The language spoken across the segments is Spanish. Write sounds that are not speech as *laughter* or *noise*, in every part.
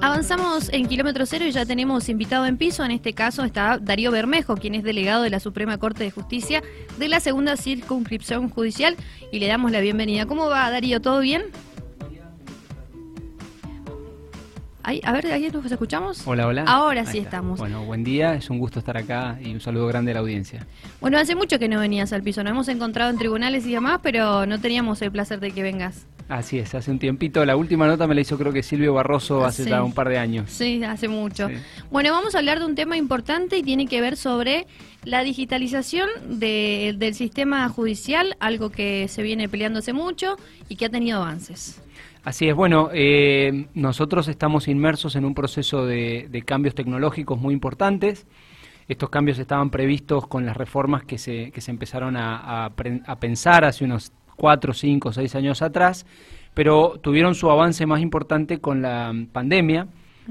Avanzamos en kilómetro cero y ya tenemos invitado en piso. En este caso está Darío Bermejo, quien es delegado de la Suprema Corte de Justicia de la segunda circunscripción judicial. Y le damos la bienvenida. ¿Cómo va, Darío? ¿Todo bien? A ver, ¿ahí nos escuchamos? Hola, hola. Ahora sí estamos. Bueno, buen día, es un gusto estar acá y un saludo grande a la audiencia. Bueno, hace mucho que no venías al piso. Nos hemos encontrado en tribunales y demás, pero no teníamos el placer de que vengas. Así es, hace un tiempito, la última nota me la hizo creo que Silvio Barroso Ah, hace sí. ya un par de años. Sí, hace mucho. Sí. Bueno, vamos a hablar de un tema importante y tiene que ver sobre la digitalización de- del sistema judicial, algo que se viene peleando hace mucho y que ha tenido avances. Así es, bueno, eh, nosotros estamos inmersos en un proceso de, de cambios tecnológicos muy importantes. Estos cambios estaban previstos con las reformas que se, que se empezaron a, a pensar hace unos cuatro, cinco, seis años atrás, pero tuvieron su avance más importante con la mm, pandemia.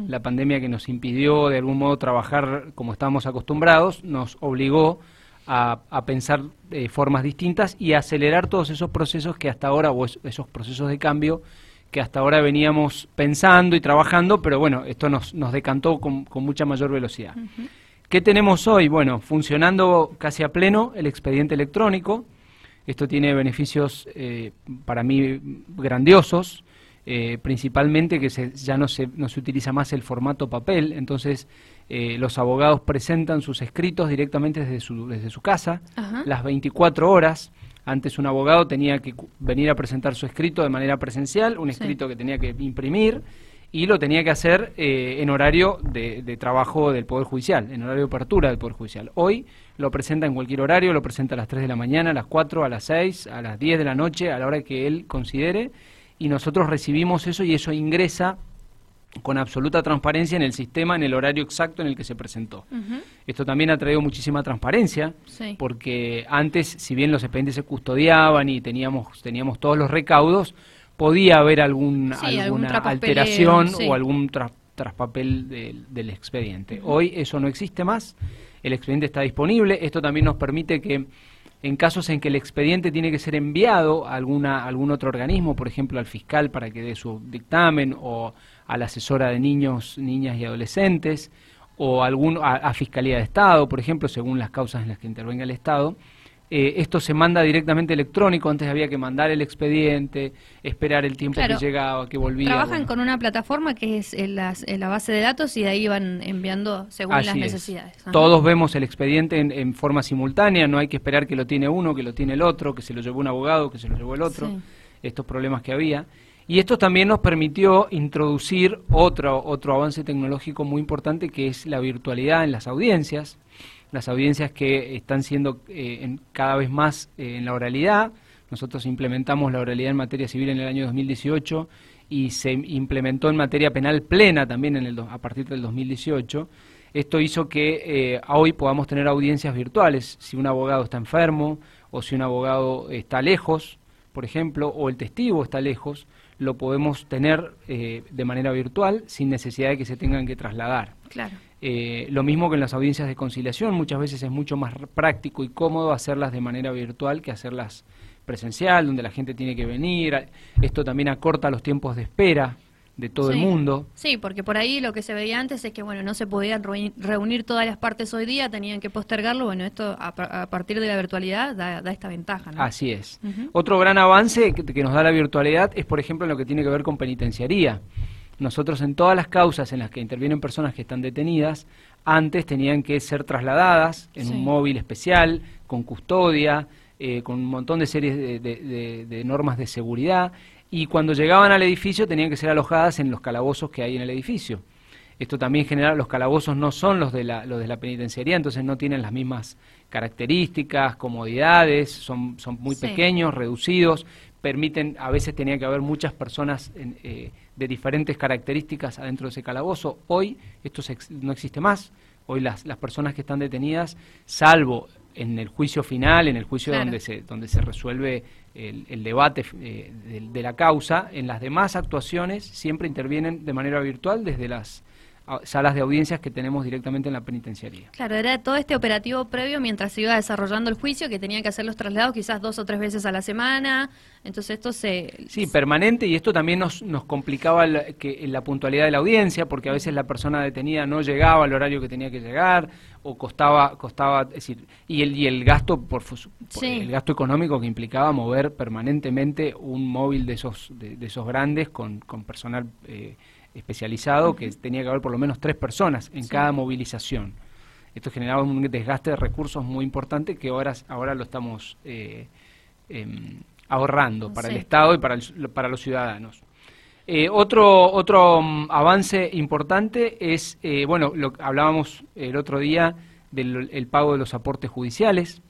La pandemia que nos impidió de algún modo trabajar como estábamos acostumbrados, nos obligó a, a pensar eh, formas distintas y a acelerar todos esos procesos que hasta ahora, o es- esos procesos de cambio que hasta ahora veníamos pensando y trabajando, pero bueno, esto nos, nos decantó con, con mucha mayor velocidad. ¿Qué tenemos hoy? Bueno, funcionando casi a pleno el expediente electrónico. Esto tiene beneficios eh, para mí grandiosos, eh, principalmente que se- ya no se, no se utiliza más el formato papel, entonces eh, los abogados presentan sus escritos directamente desde su, desde su casa, Ajá. las 24 horas. Antes un abogado tenía que venir a presentar su escrito de manera presencial, un Sí. escrito que tenía que imprimir y lo tenía que hacer eh, en horario de, de trabajo del Poder Judicial, en horario de apertura del Poder Judicial. Hoy lo presenta en cualquier horario, lo presenta a las 3 de la mañana, a las 4, a las 6, a las 10 de la noche, a la hora que él considere, y nosotros recibimos eso y eso ingresa con absoluta transparencia en el sistema, en el horario exacto en el que se presentó. Esto también ha traído muchísima transparencia, Sí. porque antes, si bien los expedientes se custodiaban y teníamos, teníamos todos los recaudos, podía haber algún, Sí, alguna alteración sí. o algún tras- traspapel del, del expediente. Hoy eso no existe más, el expediente está disponible, esto también nos permite que en casos en que el expediente tiene que ser enviado a alguna, algún otro organismo, por ejemplo al fiscal para que dé su dictamen o a la asesora de niños, niñas y adolescentes, o algún, a, a Fiscalía de Estado, por ejemplo, según las causas en las que intervenga el Estado. Eh, esto se manda directamente electrónico, antes había que mandar el expediente, esperar el tiempo Claro. que llegaba, que volvía. Trabajan bueno. con una plataforma que es en las- en la base de datos y de ahí van enviando según Así las es. necesidades. Todos vemos el expediente en, en forma simultánea, no hay que esperar que lo tiene uno, que lo tiene el otro, que se lo llevó un abogado, que se lo llevó el otro, Sí. estos problemas que había. Y esto también nos permitió introducir otro, otro avance tecnológico muy importante que es la virtualidad en las audiencias, las audiencias que están siendo eh, en- cada vez más eh, en la oralidad. Nosotros implementamos la oralidad en materia civil en el año 2018 y se implementó en materia penal plena también en el, a partir del 2018. Esto hizo que eh, hoy podamos tener audiencias virtuales. Si un abogado está enfermo o si un abogado está lejos, por ejemplo, o el testigo está lejos, lo podemos tener eh, de manera virtual sin necesidad de que se tengan que trasladar. Claro. Eh, lo mismo que en las audiencias de conciliación, muchas veces es mucho más práctico y cómodo hacerlas de manera virtual que hacerlas presencial, donde la gente tiene que venir. Esto también acorta los tiempos de espera de todo el mundo. Sí, porque por ahí lo que se veía antes es que bueno no se podían reuni- reunir todas las partes hoy día, tenían que postergarlo. Bueno, esto a, pa- a partir de la virtualidad da, da esta ventaja, ¿no? Así es. Otro gran avance que, que nos da la virtualidad es, por ejemplo, en lo que tiene que ver con penitenciaría. Nosotros en todas las causas en las que intervienen personas que están detenidas, antes tenían que ser trasladadas en Sí. un móvil especial, con custodia, eh, con un montón de series de, de- de- de normas de seguridad, y cuando llegaban al edificio tenían que ser alojadas en los calabozos que hay en el edificio. Esto también genera, los calabozos no son los de la, los de la penitenciaría, entonces no tienen las mismas características, comodidades, son, son muy Sí. pequeños, reducidos, permiten, a veces tenía que haber muchas personas en, eh, de diferentes características adentro de ese calabozo. Hoy esto se no existe más. Hoy las, las personas que están detenidas, salvo en el juicio final, en el juicio Claro. donde se donde se resuelve el, el debate eh, de, de la causa, en las demás actuaciones siempre intervienen de manera virtual desde las salas de audiencias que tenemos directamente en la penitenciaría. Claro, era todo este operativo previo mientras se iba desarrollando el juicio, que tenía que hacer los traslados quizás dos o tres veces a la semana. Entonces esto se... Sí, permanente y esto también nos, nos complicaba la, que, la puntualidad de la audiencia, porque a veces la persona detenida no llegaba al horario que tenía que llegar o costaba, costaba decir, y el, y el gasto por, el gasto económico que implicaba mover permanentemente un móvil de esos, de, esos grandes con, con personal... Eh, especializado que tenía que haber por lo menos tres personas en cada movilización. Esto generaba un desgaste de recursos muy importante que ahora, ahora lo estamos eh, em, ahorrando para el Estado y para, para los ciudadanos. Eh, otro otro mm, avance importante es, eh, bueno, lo hablábamos el otro día del pago de los aportes judiciales.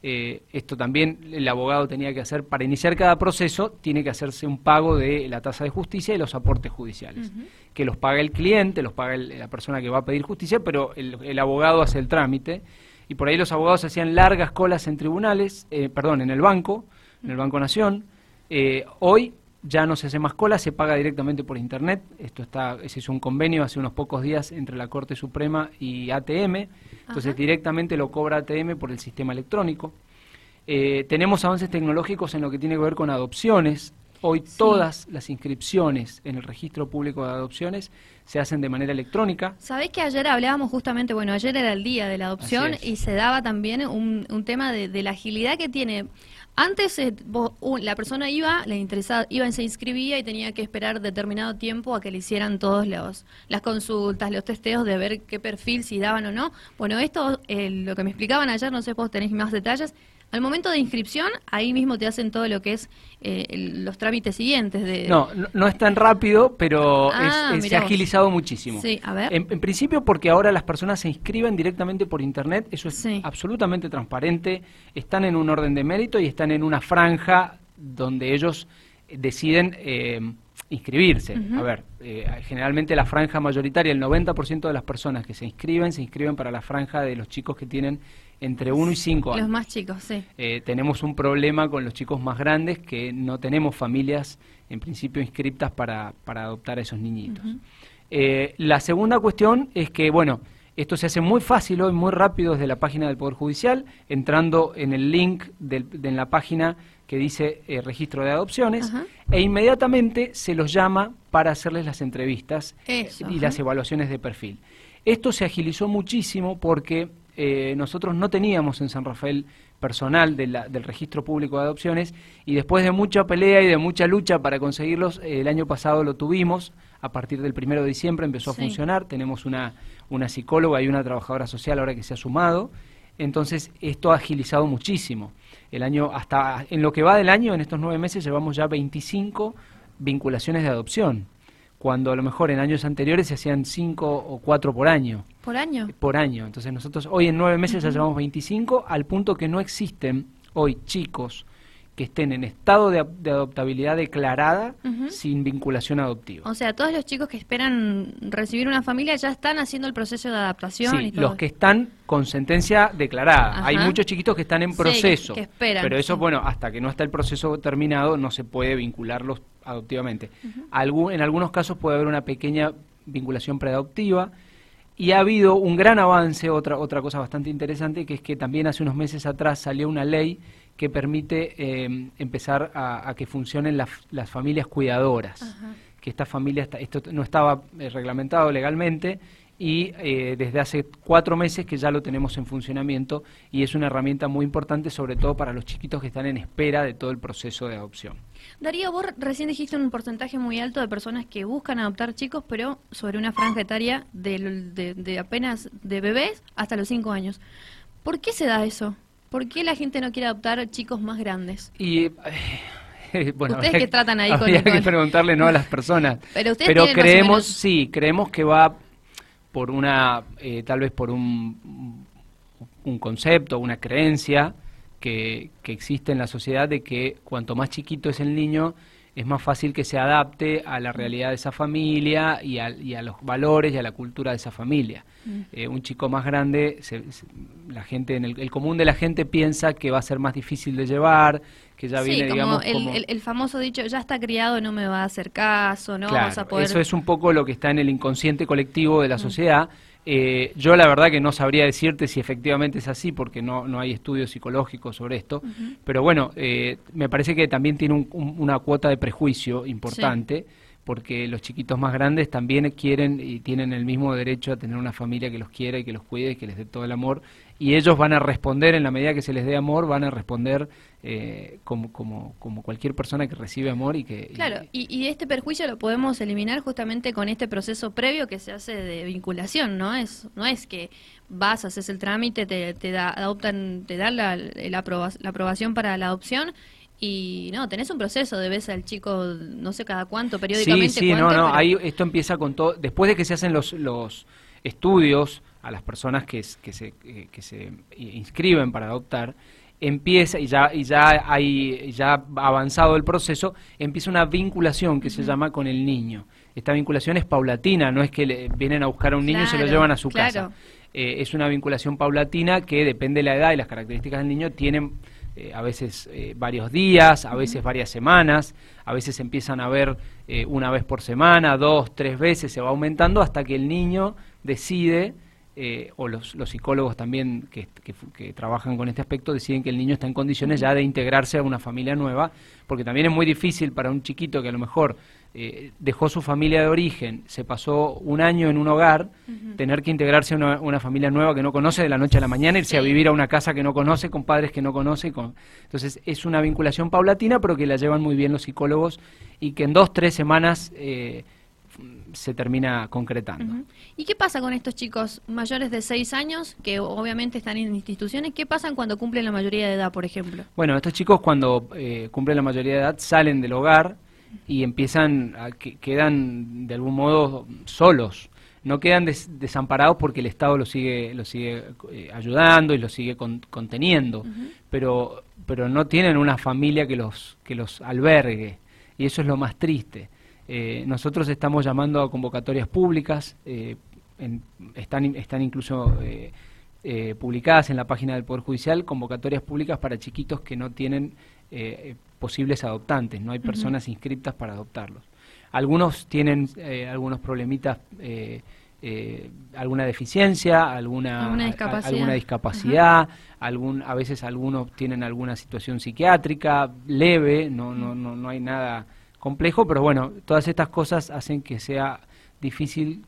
Eh, esto también el abogado tenía que hacer, para iniciar cada proceso, tiene que hacerse un pago de la tasa de justicia y los aportes judiciales, que los paga el cliente, los paga la persona que va a pedir justicia, pero el, abogado hace el trámite. Y por ahí los abogados hacían largas colas en tribunales, eh, perdón, en el banco, en el Banco Nación. Eh, hoy ya no se hace más cola, se paga directamente por internet. Esto está, se hizo un convenio hace unos pocos días entre la Corte Suprema y ATM entonces directamente lo cobra ATM por el sistema electrónico. Eh, tenemos avances tecnológicos en lo que tiene que ver con adopciones. Hoy todas las inscripciones en el registro público de adopciones se hacen de manera electrónica. Sabés que ayer hablábamos justamente, bueno, ayer era el día de la adopción y se daba también un, tema de, la agilidad que tiene. Antes eh, la persona iba, le interesaba, iba y se inscribía y tenía que esperar determinado tiempo a que le hicieran todos los las consultas, los testeos de ver qué perfil, si daban o no. Bueno, esto, eh, lo que me explicaban ayer, no sé si vos tenéis más detalles, al momento de inscripción, ahí mismo te hacen todo lo que es eh, los trámites siguientes. De... No, no, es tan rápido, pero ah, se ha agilizado muchísimo. Sí, a ver. En, principio porque ahora las personas se inscriben directamente por Internet, eso es absolutamente transparente, están en un orden de mérito y están en una franja donde ellos deciden eh, inscribirse. A ver, eh, generalmente la franja mayoritaria, el 90% de las personas que se inscriben, se inscriben para la franja de los chicos que tienen entre 1 y 5 años. Los más chicos, sí. Eh, tenemos un problema con los chicos más grandes que no tenemos familias en principio inscriptas para, para adoptar a esos niñitos. Eh, la segunda cuestión es que, bueno, esto se hace muy fácil hoy, muy rápido desde la página del Poder Judicial, entrando en el link de, en la página que dice eh, registro de adopciones, e inmediatamente se los llama para hacerles las entrevistas y las evaluaciones de perfil. Esto se agilizó muchísimo porque eh, nosotros no teníamos en San Rafael personal del registro público de adopciones y después de mucha pelea y de mucha lucha para conseguirlos, eh, el año pasado lo tuvimos, a partir del primero de diciembre empezó a funcionar, tenemos una, una psicóloga y una trabajadora social ahora que se ha sumado, entonces esto ha agilizado muchísimo. El año, hasta en lo que va del año, en estos nueve meses, llevamos ya 25 vinculaciones de adopción cuando a lo mejor en años anteriores se hacían cinco o cuatro por año. ¿Por año? Por año. Entonces nosotros hoy en nueve meses ya llevamos 25, al punto que no existen hoy chicos que estén en estado de, adoptabilidad declarada sin vinculación adoptiva. O sea, todos los chicos que esperan recibir una familia ya están haciendo el proceso de adaptación. Sí, los que están con sentencia declarada. Hay muchos chiquitos que están en proceso. que esperan, pero eso, bueno, hasta que no está el proceso terminado no se puede vincularlos adoptivamente. en algunos casos puede haber una pequeña vinculación preadoptiva. Y ha habido un gran avance, otra, otra cosa bastante interesante, que es que también hace unos meses atrás salió una ley que permite eh, empezar a, que funcionen las familias cuidadoras. Que esta familia, esto no estaba eh, reglamentado legalmente y eh, desde hace cuatro meses que ya lo tenemos en funcionamiento y es una herramienta muy importante sobre todo para los chiquitos que están en espera de todo el proceso de adopción. Darío, vos recién dijiste un porcentaje muy alto de personas que buscan adoptar chicos, pero sobre una franja etaria de, de apenas de bebés hasta los cinco años. ¿Por qué se da eso? ¿Por qué la gente no quiere adoptar chicos más grandes? Y eh, *laughs* bueno, ustedes que tratan ahí *laughs* con, que preguntarle no a las personas. *laughs* Pero, Pero creemos, sí, creemos que va por una, eh, tal vez por un, un concepto, una creencia que, que, existe en la sociedad de que cuanto más chiquito es el niño, es más fácil que se adapte a la realidad de esa familia y a, y a los valores y a la cultura de esa familia. Mm. Eh, un chico más grande, la gente en el, común de la gente piensa que va a ser más difícil de llevar, que ya viene, digamos, el, el, famoso dicho, ya está criado, no me va a hacer caso, no vamos a poder... Eso es un poco lo que está en el inconsciente colectivo de la mm. sociedad. Eh, yo la verdad que no sabría decirte si efectivamente es así, porque no, no hay estudios psicológicos sobre esto, pero bueno, eh, me parece que también tiene una cuota de prejuicio importante porque los chiquitos más grandes también quieren y tienen el mismo derecho a tener una familia que los quiera y que los cuide y que les dé todo el amor. Y ellos van a responder, en la medida que se les dé amor, van a responder eh, como, como, como cualquier persona que recibe amor y que... Claro, y, este perjuicio lo podemos eliminar justamente con este proceso previo que se hace de vinculación, ¿no? Es, no es que vas, haces el trámite, te, te da, adoptan, te dan la, la aprobación para la adopción y no, tenés un proceso de ves al chico, no sé cada cuánto, periódicamente. Sí, sí, no, no, ahí esto empieza con todo. Después de que se hacen los, los estudios a las personas que, que, se, eh, que se inscriben para adoptar, empieza, y ya, y ya hay ya avanzado el proceso, empieza una vinculación que se llama con el niño. Esta vinculación es paulatina, no es que le, vienen a buscar a un niño y se lo llevan a su casa. Eh, es una vinculación paulatina que depende de la edad y las características del niño, tienen eh, a veces eh, varios días, a veces varias semanas, a veces empiezan a ver eh, una vez por semana, dos, tres veces, se va aumentando hasta que el niño decide, o los, los, psicólogos también que, que, trabajan con este aspecto, deciden que el niño está en condiciones ya de integrarse a una familia nueva, porque también es muy difícil para un chiquito que a lo mejor eh, dejó su familia de origen, se pasó un año en un hogar, tener que integrarse a una, familia nueva que no conoce de la noche a la mañana, irse a vivir a una casa que no conoce, con padres que no conoce. Con... Entonces es una vinculación paulatina, pero que la llevan muy bien los psicólogos y que en dos, tres semanas eh, se termina concretando. ¿Y qué pasa con estos chicos mayores de seis años, que obviamente están en instituciones? ¿Qué pasa cuando cumplen la mayoría de edad, por ejemplo? Bueno, estos chicos cuando eh, cumplen la mayoría de edad salen del hogar, y empiezan a que quedan de algún modo solos. No quedan desamparados porque el Estado los sigue los sigue eh, ayudando y los sigue conteniendo pero pero no tienen una familia que los que los albergue y eso es lo más triste. Eh, nosotros estamos llamando a convocatorias públicas eh, están están incluso publicadas en la página del Poder Judicial convocatorias públicas para chiquitos que no tienen posibles adoptantes, no hay personas inscritas para adoptarlos. Algunos tienen eh, algunos problemitas, eh, eh, alguna deficiencia, alguna, alguna discapacidad, algún, a veces algunos tienen alguna situación psiquiátrica leve, no, no, no, no hay nada complejo, pero bueno, todas estas cosas hacen que sea difícil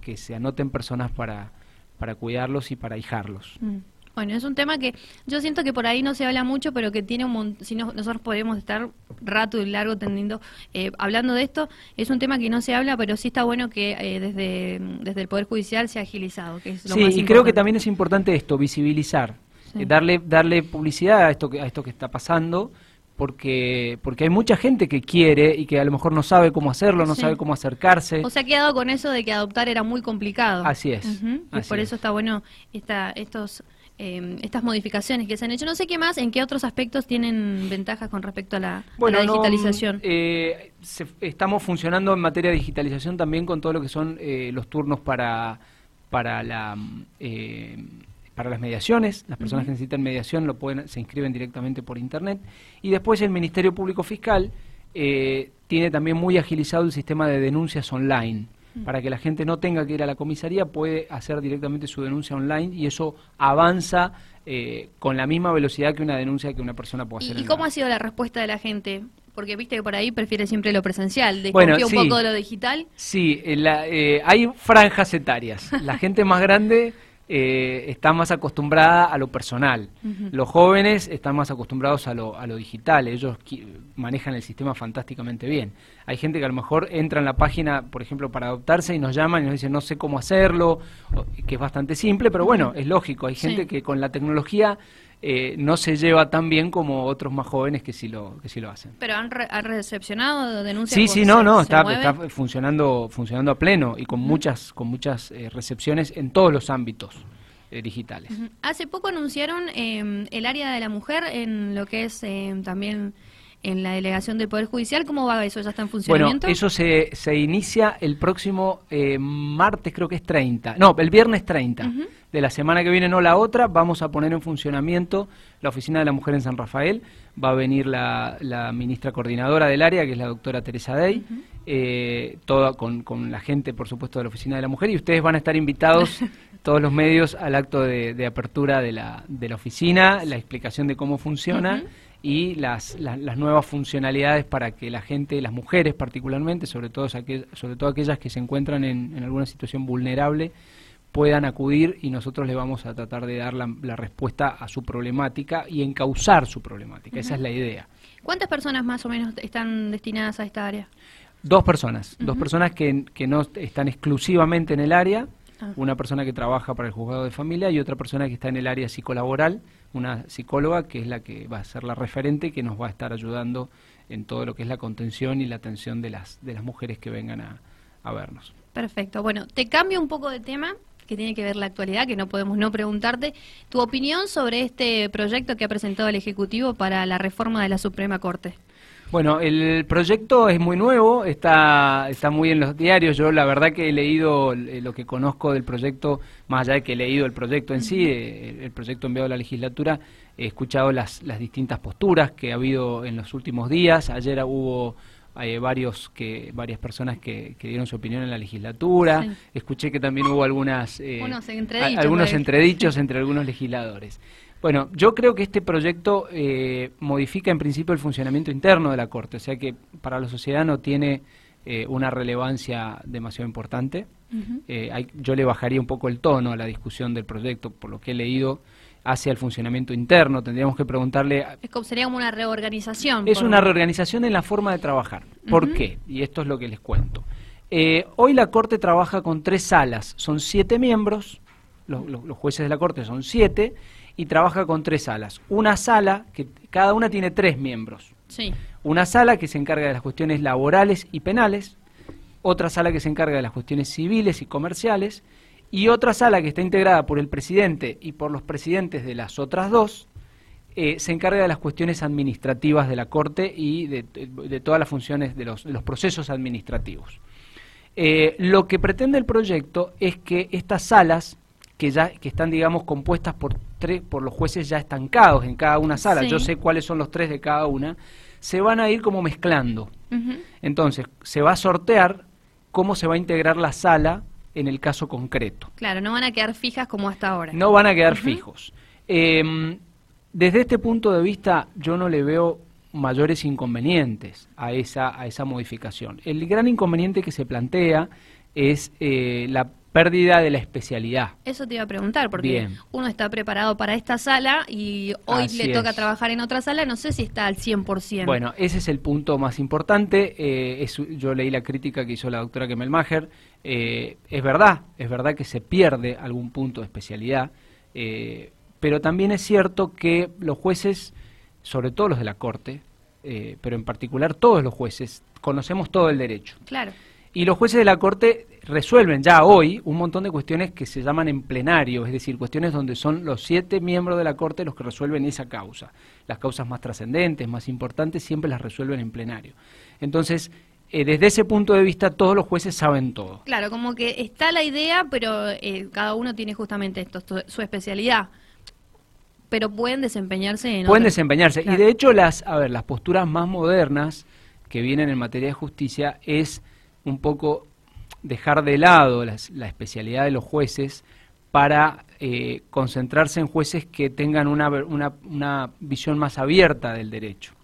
que se anoten personas para, para cuidarlos y para hijarlos. Mm. Bueno, es un tema que yo siento que por ahí no se habla mucho, pero que tiene un montón, si no, nosotros podemos estar rato y largo tendiendo eh, hablando de esto, es un tema que no se habla, pero sí está bueno que eh, desde, desde el Poder Judicial se ha agilizado. Que es lo sí, y creo que también es importante esto, visibilizar, eh, darle, darle publicidad a esto, que, a esto que está pasando, porque porque hay mucha gente que quiere y que a lo mejor no sabe cómo hacerlo, no sabe cómo acercarse. O se ha quedado con eso de que adoptar era muy complicado. Así es. y por eso está bueno esta, estos Em, estas modificaciones que se han hecho. No sé qué más, en qué otros aspectos tienen ventajas con respecto a la, digitalización. eh, estamos funcionando en materia de digitalización también con todo lo que son eh, los turnos para, para, la, eh, para las mediaciones. Las personas que necesitan mediación lo pueden, se inscriben directamente por Internet. Y después el Ministerio Público Fiscal eh, tiene también muy agilizado el sistema de denuncias online para que la gente no tenga que ir a la comisaría, puede hacer directamente su denuncia online y eso avanza eh, con la misma velocidad que una denuncia que una persona puede hacer. ¿Y, cómo ha sido la respuesta de la gente? Porque viste que por ahí prefiere siempre lo presencial, desconfía un poco de lo digital. Sí, eh, hay franjas etarias. La gente más grande eh, está más acostumbrada a lo personal. Los jóvenes están más acostumbrados a lo, a lo digital, ellos manejan el sistema fantásticamente bien. Hay gente que a lo mejor entra en la página, por ejemplo, para adoptarse y nos llaman y nos dicen no sé cómo hacerlo, que es bastante simple, pero bueno, es lógico, hay gente que con la tecnología eh, no se lleva tan bien como otros más jóvenes que sí lo, que sí lo hacen. ¿Pero han, recepcionado denuncias? Sí, sí, no, no, está, está, funcionando, funcionando a pleno y con muchas, con muchas eh, recepciones en todos los ámbitos eh, digitales. Hace poco anunciaron em, el área de la mujer en lo que es em, también en la delegación del Poder Judicial. ¿Cómo va eso? ¿Ya está en funcionamiento? Bueno, eso se, se inicia el próximo eh, martes, creo que es 30. No, el viernes 30. De la semana que viene, no la otra, vamos a poner en funcionamiento la Oficina de la Mujer en San Rafael. Va a venir la, ministra coordinadora del área, que es la doctora Teresa Dey, eh, toda con, con la gente, por supuesto, de la Oficina de la Mujer. Y ustedes van a estar invitados, *laughs* todos los medios, al acto de, apertura de la, de la oficina, la explicación de cómo funciona y las, las, nuevas funcionalidades para que la gente, las mujeres particularmente, sobre todo, sobre todo aquellas que se encuentran en, en, alguna situación vulnerable, puedan acudir y nosotros le vamos a tratar de dar la, respuesta a su problemática y encauzar su problemática. Esa es la idea. ¿Cuántas personas más o menos están destinadas a esta área? Dos personas, dos personas que, que no están exclusivamente en el área, Ah. una persona que trabaja para el juzgado de familia y otra persona que está en el área psicolaboral, una psicóloga que es la que va a ser la referente que nos va a estar ayudando en todo lo que es la contención y la atención de las, de las mujeres que vengan a, a vernos. Perfecto. Bueno, te cambio un poco de tema que tiene que ver la actualidad, que no podemos no preguntarte, tu opinión sobre este proyecto que ha presentado el Ejecutivo para la reforma de la Suprema Corte. Bueno, el proyecto es muy nuevo, está, está muy en los diarios. Yo la verdad que he leído eh, lo que conozco del proyecto, más allá de que he leído el proyecto en sí, eh, el proyecto enviado a la legislatura, he escuchado las, las distintas posturas que ha habido en los últimos días. Ayer hubo hay eh, varios que varias personas que, dieron su opinión en la legislatura. Escuché que también hubo algunas algunos entredichos *laughs* entre algunos legisladores. Bueno, yo creo que este proyecto eh, modifica en principio el funcionamiento interno de la Corte, o sea que para la sociedad no tiene eh, una relevancia demasiado importante. Eh, yo le bajaría un poco el tono a la discusión del proyecto, por lo que he leído hacia el funcionamiento interno. Tendríamos que preguntarle... Es como, sería como una reorganización. Es una reorganización en la forma de trabajar. ¿Por qué? Y esto es lo que les cuento. hoy la Corte trabaja con tres salas, son siete miembros, los, los jueces de la Corte son siete, y trabaja con tres salas. Una sala, que cada una tiene tres miembros. Sí. Una sala que se encarga de las cuestiones laborales y penales, otra sala que se encarga de las cuestiones civiles y comerciales, y otra sala que está integrada por el presidente y por los presidentes de las otras dos, eh, se encarga de las cuestiones administrativas de la Corte y de, todas las funciones de los, procesos administrativos. Eh, lo que pretende el proyecto es que estas salas que ya que están digamos compuestas por tres por los jueces ya estancados en cada una sala. Yo sé cuáles son los tres de cada una. Se van a ir como mezclando. Entonces se va a sortear cómo se va a integrar la sala en el caso concreto. Claro no van a quedar fijas como hasta ahora. No van a quedar fijos. Em, desde este punto de vista yo no le veo mayores inconvenientes a esa a esa modificación. El gran inconveniente que se plantea es eh, la pérdida de la especialidad. Eso te iba a preguntar, porque uno está preparado para esta sala y hoy le toca trabajar en otra sala, no sé si está al 100%. Bueno, ese es el punto más importante. Eh, yo leí la crítica que hizo la doctora Kemelmacher. Eh, es verdad, es verdad que se pierde algún punto de especialidad, eh, pero también es cierto que los jueces, sobre todo los de la Corte, pero en particular todos los jueces, conocemos todo el derecho. Claro. Y los jueces de la Corte resuelven ya hoy un montón de cuestiones que se llaman en plenario, es decir, cuestiones donde son los siete miembros de la Corte los que resuelven esa causa. Las causas más trascendentes, más importantes, siempre las resuelven en plenario. Entonces, eh, desde ese punto de vista, todos los jueces saben todo. Claro, como que está la idea, pero eh, cada uno tiene justamente esto, su especialidad. Pero pueden desempeñarse en. Pueden desempeñarse. Y de hecho, las, a ver, las posturas más modernas que vienen en materia de justicia es un poco dejar de lado la especialidad de los jueces para eh, concentrarse en jueces que tengan una, una, visión más abierta del derecho.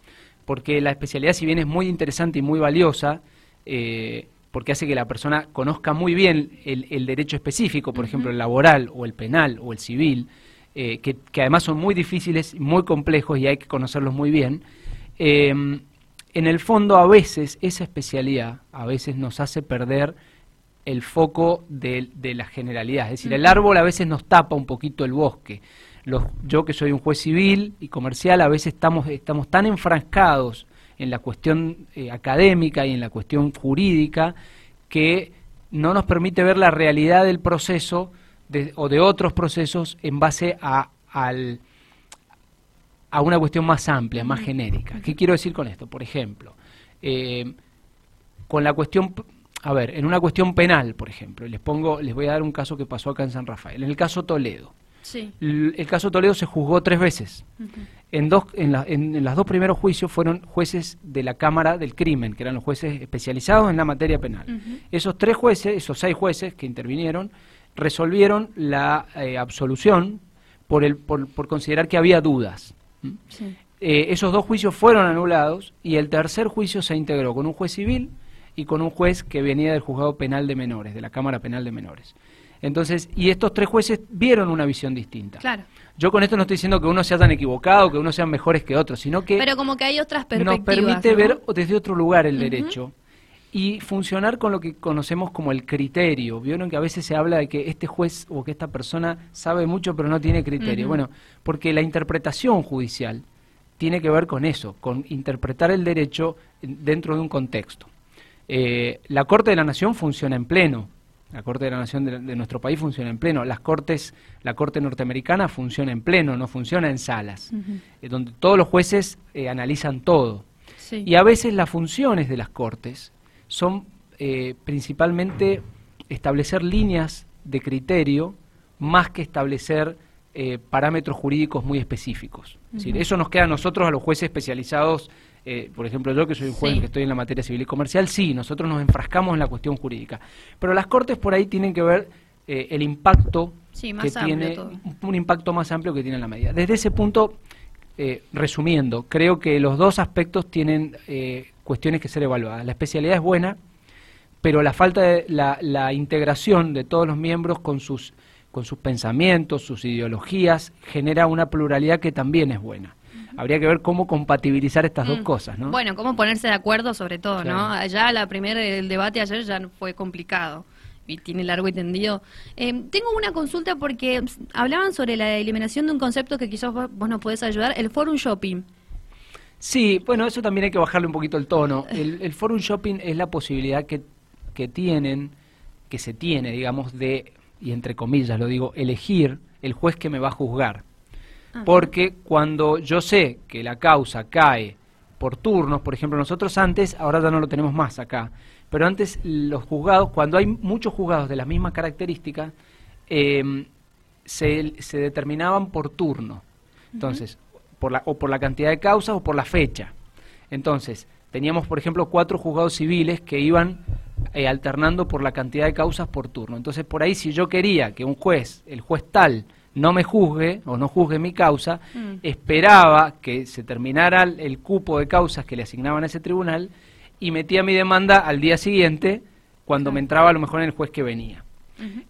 Porque la especialidad, si bien es muy interesante y muy valiosa, eh, porque hace que la persona conozca muy bien el, derecho específico, por ejemplo, el laboral o el penal o el civil, eh, que, que, además son muy difíciles, muy complejos y hay que conocerlos muy bien, en el fondo a veces esa especialidad a veces nos hace perder el foco de, la generalidad. Es decir, el árbol a veces nos tapa un poquito el bosque. Los, yo que soy un juez civil y comercial, a veces estamos, estamos tan enfrascados en la cuestión eh, académica y en la cuestión jurídica que no nos permite ver la realidad del proceso o de otros procesos en base a, al, a una cuestión más amplia, más genérica. ¿Qué quiero decir con esto? Por ejemplo, eh, con la cuestión, a ver, en una cuestión penal, por ejemplo, les pongo, les voy a dar un caso que pasó acá en San Rafael. En el caso Toledo, Sí. el, el caso Toledo se juzgó tres veces. En, dos, en, la- en, en los dos primeros juicios fueron jueces de la Cámara del Crimen, que eran los jueces especializados en la materia penal. Esos tres jueces, esos seis jueces que intervinieron, resolvieron la eh, absolución por, el, por, por considerar que había dudas. ¿Mm? Sí. Eh, esos dos juicios fueron anulados y el tercer juicio se integró con un juez civil y con un juez que venía del juzgado penal de menores, de la Cámara Penal de Menores. Entonces, y estos tres jueces vieron una visión distinta. Claro. Yo con esto no estoy diciendo que unos se hayan equivocado, que unos sean mejores que otros, sino que Pero como que hay otras nos perspectivas. permite ¿no? ver desde otro lugar el derecho y funcionar con lo que conocemos como el criterio. Vieron que a veces se habla de que este juez o que esta persona sabe mucho pero no tiene criterio. Bueno, porque la interpretación judicial tiene que ver con eso, con interpretar el derecho dentro de un contexto. Eh, la Corte de la Nación funciona en pleno. La Corte de la Nación de, de nuestro país funciona en pleno. Las cortes, la Corte norteamericana funciona en pleno, no funciona en salas, eh, donde todos los jueces eh, analizan todo. Sí. Y a veces las funciones de las cortes son principalmente establecer líneas de criterio más que establecer parámetros jurídicos muy específicos. Es decir, eso nos queda a nosotros, a los jueces especializados, eh, por ejemplo yo que soy un juez Sí. que estoy en la materia civil y comercial, sí, nosotros nos enfrascamos en la cuestión jurídica. Pero las cortes por ahí tienen que ver eh, el impacto Sí, que tiene, todo. un- un impacto más amplio que tiene la medida. Desde ese punto, eh, resumiendo, creo que los dos aspectos tienen eh, cuestiones que ser evaluadas. La especialidad es buena, pero la falta de la, la integración de todos los miembros con sus, con sus pensamientos, sus ideologías, genera una pluralidad que también es buena. Habría que ver cómo compatibilizar estas dos Mm. cosas, ¿no? Bueno, cómo ponerse de acuerdo sobre todo, ¿no? Allá la primera, el debate ayer ya fue complicado y tiene largo y tendido. Eh, tengo una consulta porque hablaban sobre la eliminación de un concepto que quizás vos, vos nos podés ayudar, el forum shopping. Sí, bueno, eso también hay que bajarle un poquito el tono. El, el forum shopping es la posibilidad que, que tienen, que se tiene, digamos, de, y entre comillas lo digo, elegir el juez que me va a juzgar. Ajá. Porque cuando yo sé que la causa cae por turnos, por ejemplo, nosotros antes, ahora ya no lo tenemos más acá, pero antes los juzgados, cuando hay muchos juzgados de las mismas características, eh, se, se determinaban por turno. Entonces, por la, o por la cantidad de causas o por la fecha. Entonces, teníamos, por ejemplo, cuatro juzgados civiles que iban eh, alternando por la cantidad de causas por turno. Entonces, por ahí, si yo quería que un juez, el juez tal, no me juzgue o no juzgue mi causa, Mm. esperaba que se terminara el, cupo de causas que le asignaban a ese tribunal y metía mi demanda al día siguiente, cuando me entraba a lo mejor en el juez que venía.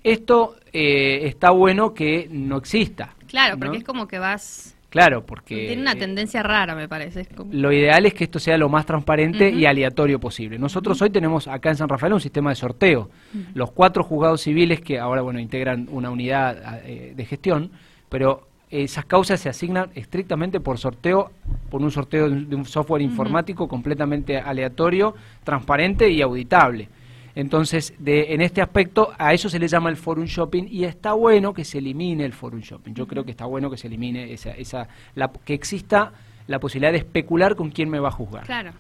Esto eh, está bueno que no exista. Claro, ¿no? porque es como que vas... Claro, porque tiene una tendencia rara, me parece. como- lo ideal es que esto sea lo más transparente y aleatorio posible. Nosotros hoy tenemos acá en San Rafael un sistema de sorteo. Los cuatro juzgados civiles que ahora bueno integran una unidad eh, de gestión, pero esas causas se asignan estrictamente por sorteo, por un sorteo de un- de un software informático completamente aleatorio, transparente y auditable. Entonces, de, en este aspecto, a eso se le llama el forum shopping y está bueno que se elimine el forum shopping. Yo creo que está bueno que se elimine esa, esa la, que exista la posibilidad de especular con quién me va a juzgar. Claro.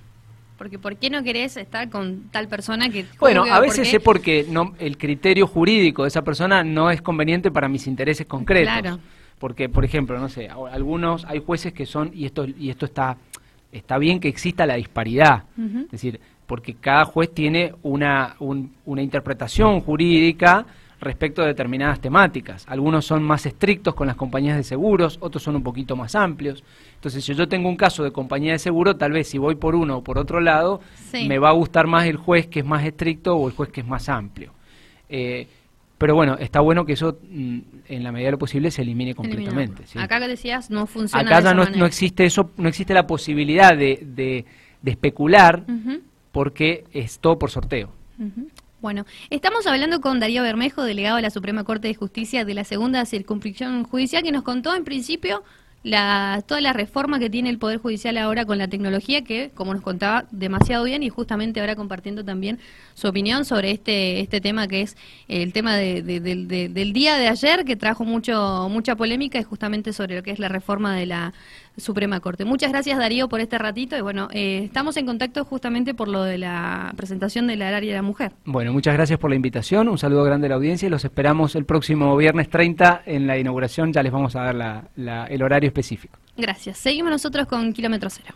Porque ¿por qué no querés estar con tal persona que... Bueno, a por veces qué? es porque no, el criterio jurídico de esa persona no es conveniente para mis intereses concretos. Claro. Porque, por ejemplo, no sé, algunos hay jueces que son y esto y esto está está bien que exista la disparidad, es decir, porque cada juez tiene una un- una interpretación jurídica respecto de determinadas temáticas. Algunos son más estrictos con las compañías de seguros, otros son un poquito más amplios. Entonces, si yo tengo un caso de compañía de seguro, tal vez si voy por uno o por otro lado, Sí. me va a gustar más el juez que es más estricto o el juez que es más amplio. Eh, pero bueno, está bueno que eso, mm, en la medida de lo posible, se elimine completamente. ¿sí? Acá que decías, no funciona Acá de ya esa no, no existe eso, no existe la posibilidad de, de- de especular. Porque es todo por sorteo. Bueno, estamos hablando con Darío Bermejo, delegado de la Suprema Corte de Justicia de la Segunda Circunscripción Judicial, que nos contó en principio la, toda la reforma que tiene el Poder Judicial ahora con la tecnología, que, como nos contaba, demasiado bien y justamente ahora compartiendo también su opinión sobre este, este tema que es el tema de- del día de ayer, que trajo mucho mucha polémica, y justamente sobre lo que es la reforma de la Suprema Corte. Muchas gracias Darío por este ratito y bueno, eh, estamos en contacto justamente por lo de la presentación del área de la mujer. Bueno, muchas gracias por la invitación, un saludo grande a la audiencia y los esperamos el próximo viernes 30 en la inauguración, ya les vamos a dar el horario específico. Gracias. Seguimos nosotros con Kilómetro Cero.